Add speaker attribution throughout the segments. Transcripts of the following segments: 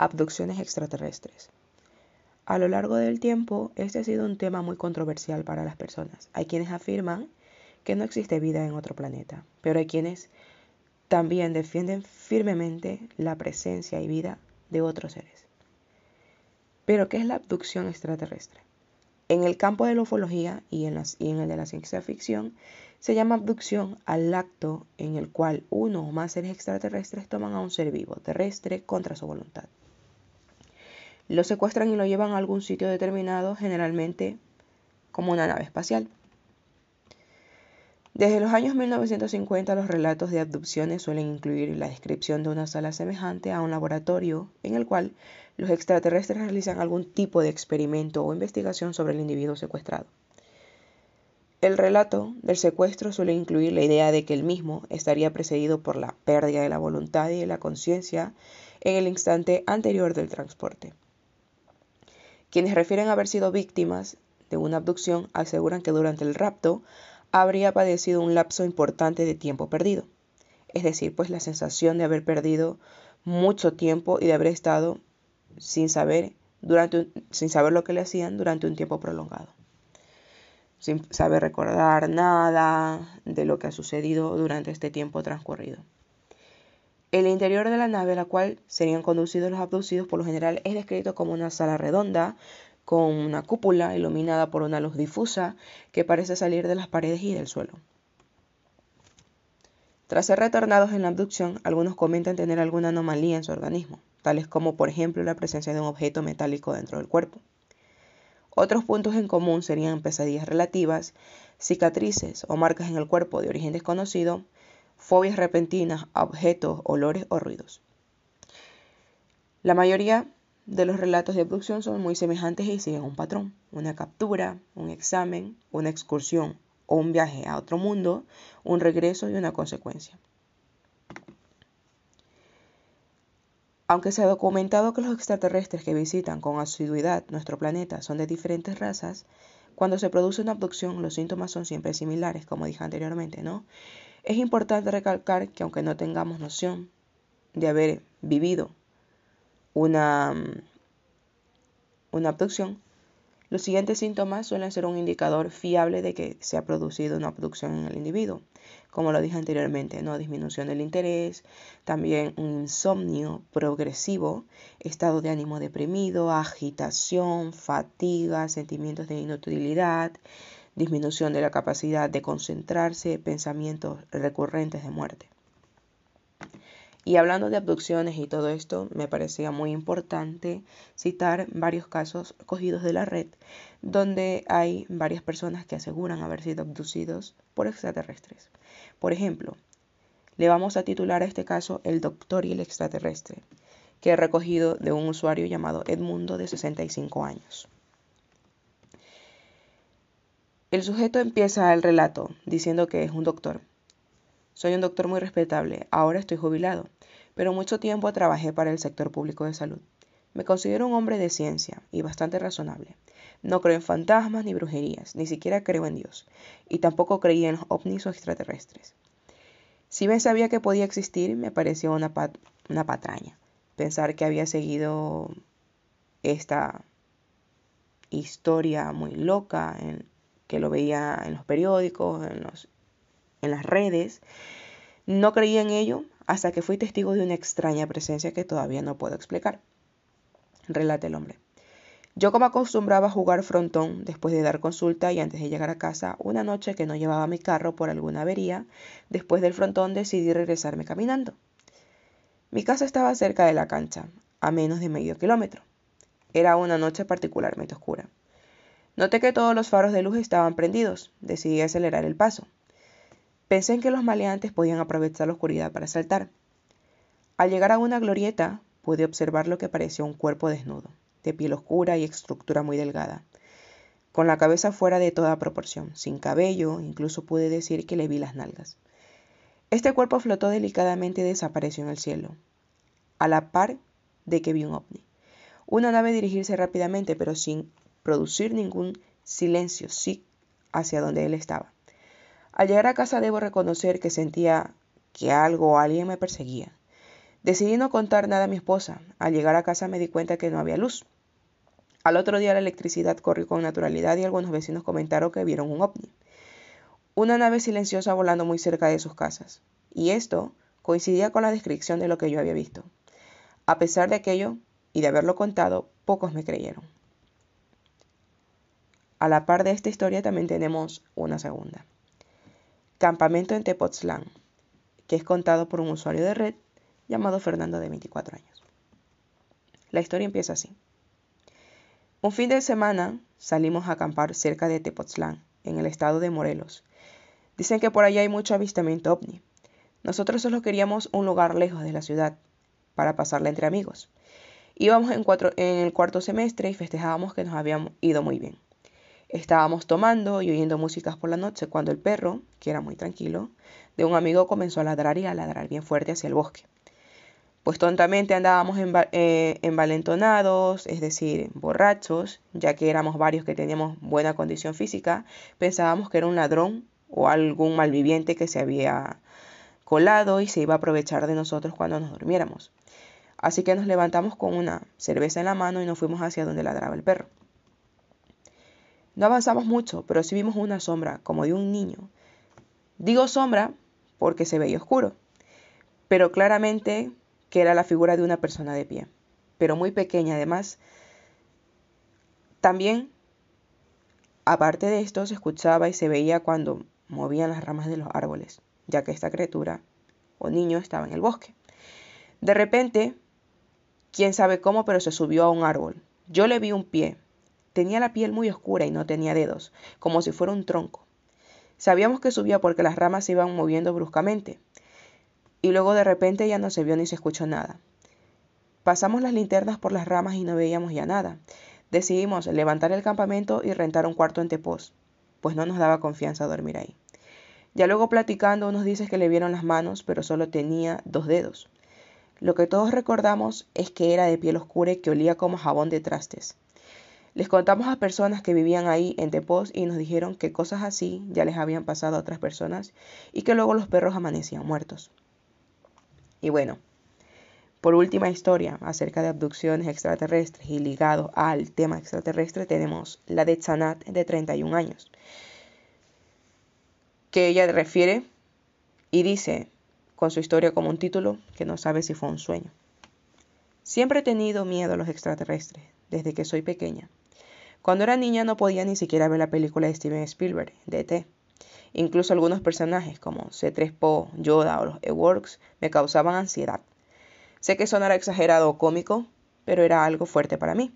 Speaker 1: abducciones extraterrestres. A lo largo del tiempo, este ha sido un tema muy controversial para las personas. Hay quienes afirman que no existe vida en otro planeta, pero hay quienes también defienden firmemente la presencia y vida de otros seres. Pero, ¿qué es la abducción extraterrestre? En el campo de la ufología y en, el de la ciencia ficción, se llama abducción al acto en el cual uno o más seres extraterrestres toman a un ser vivo terrestre contra su voluntad. Lo secuestran y lo llevan a algún sitio determinado, generalmente como una nave espacial. Desde los años 1950 los relatos de abducciones suelen incluir la descripción de una sala semejante a un laboratorio en el cual los extraterrestres realizan algún tipo de experimento o investigación sobre el individuo secuestrado. El relato del secuestro suele incluir la idea de que el mismo estaría precedido por la pérdida de la voluntad y de la conciencia en el instante anterior del transporte. Quienes refieren haber sido víctimas de una abducción aseguran que durante el rapto habría padecido un lapso importante de tiempo perdido, es decir, pues la sensación de haber perdido mucho tiempo y de haber estado sin saber, durante sin saber lo que le hacían durante un tiempo prolongado sin saber recordar nada de lo que ha sucedido durante este tiempo transcurrido. El interior de la nave a la cual serían conducidos los abducidos por lo general es descrito como una sala redonda con una cúpula iluminada por una luz difusa que parece salir de las paredes y del suelo. Tras ser retornados en la abducción, algunos comentan tener alguna anomalía en su organismo, tales como por ejemplo la presencia de un objeto metálico dentro del cuerpo. Otros puntos en común serían pesadillas relativas, cicatrices o marcas en el cuerpo de origen desconocido, fobias repentinas objetos, olores o ruidos. La mayoría de los relatos de abducción son muy semejantes y siguen un patrón, una captura, un examen, una excursión o un viaje a otro mundo, un regreso y una consecuencia. Aunque se ha documentado que los extraterrestres que visitan con asiduidad nuestro planeta son de diferentes razas, cuando se produce una abducción los síntomas son siempre similares, como dije anteriormente, ¿no? Es importante recalcar que aunque no tengamos noción de haber vivido una, mm, una abducción, los siguientes síntomas suelen ser un indicador fiable de que se ha producido una abducción en el individuo como lo dije anteriormente, ¿no? disminución del interés, también un insomnio progresivo, estado de ánimo deprimido, agitación, fatiga, sentimientos de inutilidad, disminución de la capacidad de concentrarse, pensamientos recurrentes de muerte. Y hablando de abducciones y todo esto, me parecía muy importante citar varios casos cogidos de la red, donde hay varias personas que aseguran haber sido abducidos por extraterrestres. Por ejemplo, le vamos a titular a este caso El Doctor y el Extraterrestre, que he recogido de un usuario llamado Edmundo de 65 años. El sujeto empieza el relato diciendo que es un doctor. Soy un doctor muy respetable, ahora estoy jubilado, pero mucho tiempo trabajé para el sector público de salud. Me considero un hombre de ciencia y bastante razonable. No creo en fantasmas ni brujerías, ni siquiera creo en Dios, y tampoco creía en ovnis o extraterrestres. Si bien sabía que podía existir, me pareció una, una patraña. Pensar que había seguido esta historia muy loca, en, que lo veía en los periódicos, en, los, en las redes. No creía en ello hasta que fui testigo de una extraña presencia que todavía no puedo explicar. Relata el hombre. Yo como acostumbraba a jugar frontón después de dar consulta y antes de llegar a casa, una noche que no llevaba mi carro por alguna avería, después del frontón decidí regresarme caminando. Mi casa estaba cerca de la cancha, a menos de medio kilómetro. Era una noche particularmente oscura. Noté que todos los faros de luz estaban prendidos. Decidí acelerar el paso. Pensé en que los maleantes podían aprovechar la oscuridad para saltar. Al llegar a una glorieta, pude observar lo que parecía un cuerpo desnudo de piel oscura y estructura muy delgada, con la cabeza fuera de toda proporción, sin cabello, incluso pude decir que le vi las nalgas. Este cuerpo flotó delicadamente y desapareció en el cielo, a la par de que vi un ovni. Una nave dirigirse rápidamente, pero sin producir ningún silencio, sí, hacia donde él estaba. Al llegar a casa debo reconocer que sentía que algo o alguien me perseguía. Decidí no contar nada a mi esposa. Al llegar a casa me di cuenta que no había luz. Al otro día la electricidad corrió con naturalidad y algunos vecinos comentaron que vieron un ovni. Una nave silenciosa volando muy cerca de sus casas. Y esto coincidía con la descripción de lo que yo había visto. A pesar de aquello y de haberlo contado, pocos me creyeron. A la par de esta historia también tenemos una segunda. Campamento en Tepoztlán, que es contado por un usuario de red llamado Fernando de 24 años. La historia empieza así. Un fin de semana salimos a acampar cerca de Tepoztlán, en el estado de Morelos. Dicen que por allá hay mucho avistamiento ovni. Nosotros solo queríamos un lugar lejos de la ciudad, para pasarla entre amigos. Íbamos en, en el cuarto semestre y festejábamos que nos habíamos ido muy bien. Estábamos tomando y oyendo músicas por la noche cuando el perro, que era muy tranquilo, de un amigo comenzó a ladrar y a ladrar bien fuerte hacia el bosque pues tontamente andábamos eh, envalentonados, es decir, borrachos, ya que éramos varios que teníamos buena condición física, pensábamos que era un ladrón o algún malviviente que se había colado y se iba a aprovechar de nosotros cuando nos durmiéramos. Así que nos levantamos con una cerveza en la mano y nos fuimos hacia donde ladraba el perro. No avanzamos mucho, pero sí vimos una sombra, como de un niño. Digo sombra porque se veía oscuro, pero claramente que era la figura de una persona de pie, pero muy pequeña además. También, aparte de esto, se escuchaba y se veía cuando movían las ramas de los árboles, ya que esta criatura o niño estaba en el bosque. De repente, quién sabe cómo, pero se subió a un árbol. Yo le vi un pie. Tenía la piel muy oscura y no tenía dedos, como si fuera un tronco. Sabíamos que subía porque las ramas se iban moviendo bruscamente y luego de repente ya no se vio ni se escuchó nada. Pasamos las linternas por las ramas y no veíamos ya nada. Decidimos levantar el campamento y rentar un cuarto en Tepós, pues no nos daba confianza dormir ahí. Ya luego platicando unos dices que le vieron las manos, pero solo tenía dos dedos. Lo que todos recordamos es que era de piel oscura y que olía como jabón de trastes. Les contamos a personas que vivían ahí en Tepós y nos dijeron que cosas así ya les habían pasado a otras personas y que luego los perros amanecían muertos. Y bueno, por última historia acerca de abducciones extraterrestres y ligado al tema extraterrestre tenemos la de Tsanat de 31 años, que ella refiere y dice con su historia como un título que no sabe si fue un sueño. Siempre he tenido miedo a los extraterrestres, desde que soy pequeña. Cuando era niña no podía ni siquiera ver la película de Steven Spielberg, de E.T., Incluso algunos personajes como C3PO, Yoda o los Eworks me causaban ansiedad. Sé que sonará exagerado o cómico, pero era algo fuerte para mí.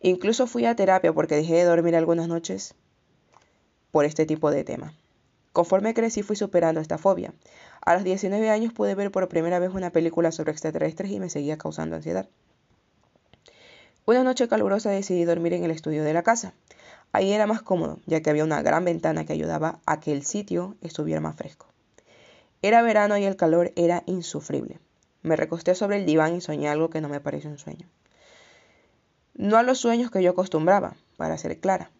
Speaker 1: Incluso fui a terapia porque dejé de dormir algunas noches por este tipo de tema. Conforme crecí fui superando esta fobia. A los 19 años pude ver por primera vez una película sobre extraterrestres y me seguía causando ansiedad. Una noche calurosa decidí dormir en el estudio de la casa. Ahí era más cómodo, ya que había una gran ventana que ayudaba a que el sitio estuviera más fresco. Era verano y el calor era insufrible. Me recosté sobre el diván y soñé algo que no me pareció un sueño. No a los sueños que yo acostumbraba, para ser clara.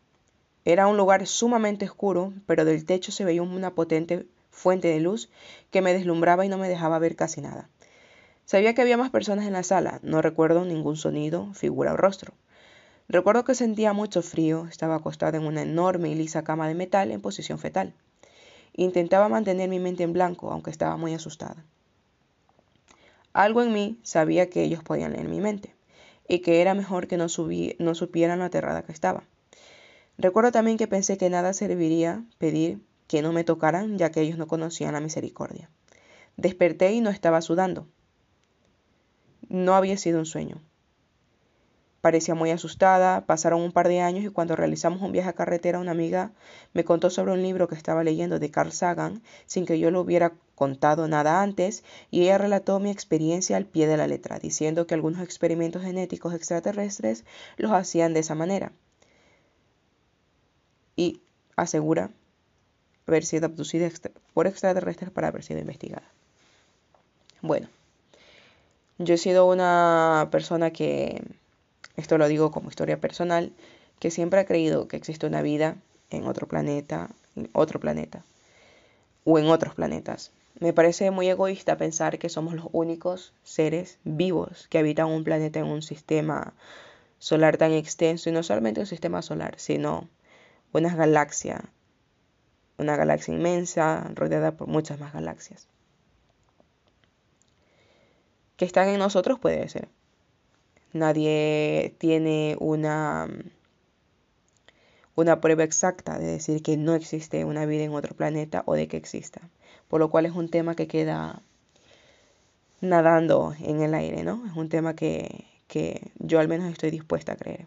Speaker 1: Era un lugar sumamente oscuro, pero del techo se veía una potente fuente de luz que me deslumbraba y no me dejaba ver casi nada. Sabía que había más personas en la sala, no recuerdo ningún sonido, figura o rostro. Recuerdo que sentía mucho frío, estaba acostada en una enorme y lisa cama de metal en posición fetal. Intentaba mantener mi mente en blanco, aunque estaba muy asustada. Algo en mí sabía que ellos podían leer mi mente, y que era mejor que no, no supieran lo aterrada que estaba. Recuerdo también que pensé que nada serviría pedir que no me tocaran, ya que ellos no conocían la misericordia. Desperté y no estaba sudando. No había sido un sueño. Parecía muy asustada, pasaron un par de años y cuando realizamos un viaje a carretera una amiga me contó sobre un libro que estaba leyendo de Carl Sagan sin que yo lo hubiera contado nada antes y ella relató mi experiencia al pie de la letra, diciendo que algunos experimentos genéticos extraterrestres los hacían de esa manera. Y asegura haber sido abducida por extraterrestres para haber sido investigada. Bueno, yo he sido una persona que esto lo digo como historia personal, que siempre ha creído que existe una vida en otro planeta, en otro planeta, o en otros planetas. Me parece muy egoísta pensar que somos los únicos seres vivos que habitan un planeta en un sistema solar tan extenso y no solamente un sistema solar, sino una galaxia, una galaxia inmensa rodeada por muchas más galaxias. Que están en nosotros puede ser. Nadie tiene una una prueba exacta de decir que no existe una vida en otro planeta o de que exista. Por lo cual es un tema que queda nadando en el aire, ¿no? Es un tema que, que yo al menos estoy dispuesta a creer.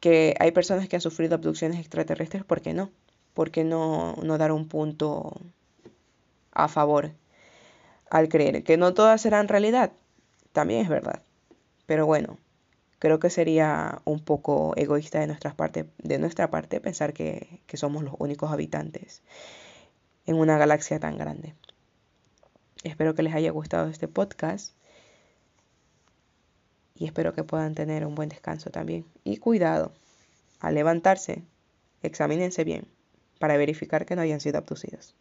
Speaker 1: Que hay personas que han sufrido abducciones extraterrestres, ¿por qué no? ¿Por qué no, no dar un punto a favor al creer? Que no todas serán realidad, también es verdad. Pero bueno, creo que sería un poco egoísta de nuestra parte, de nuestra parte pensar que, que somos los únicos habitantes en una galaxia tan grande. Espero que les haya gustado este podcast y espero que puedan tener un buen descanso también. Y cuidado, al levantarse, examínense bien para verificar que no hayan sido abducidos.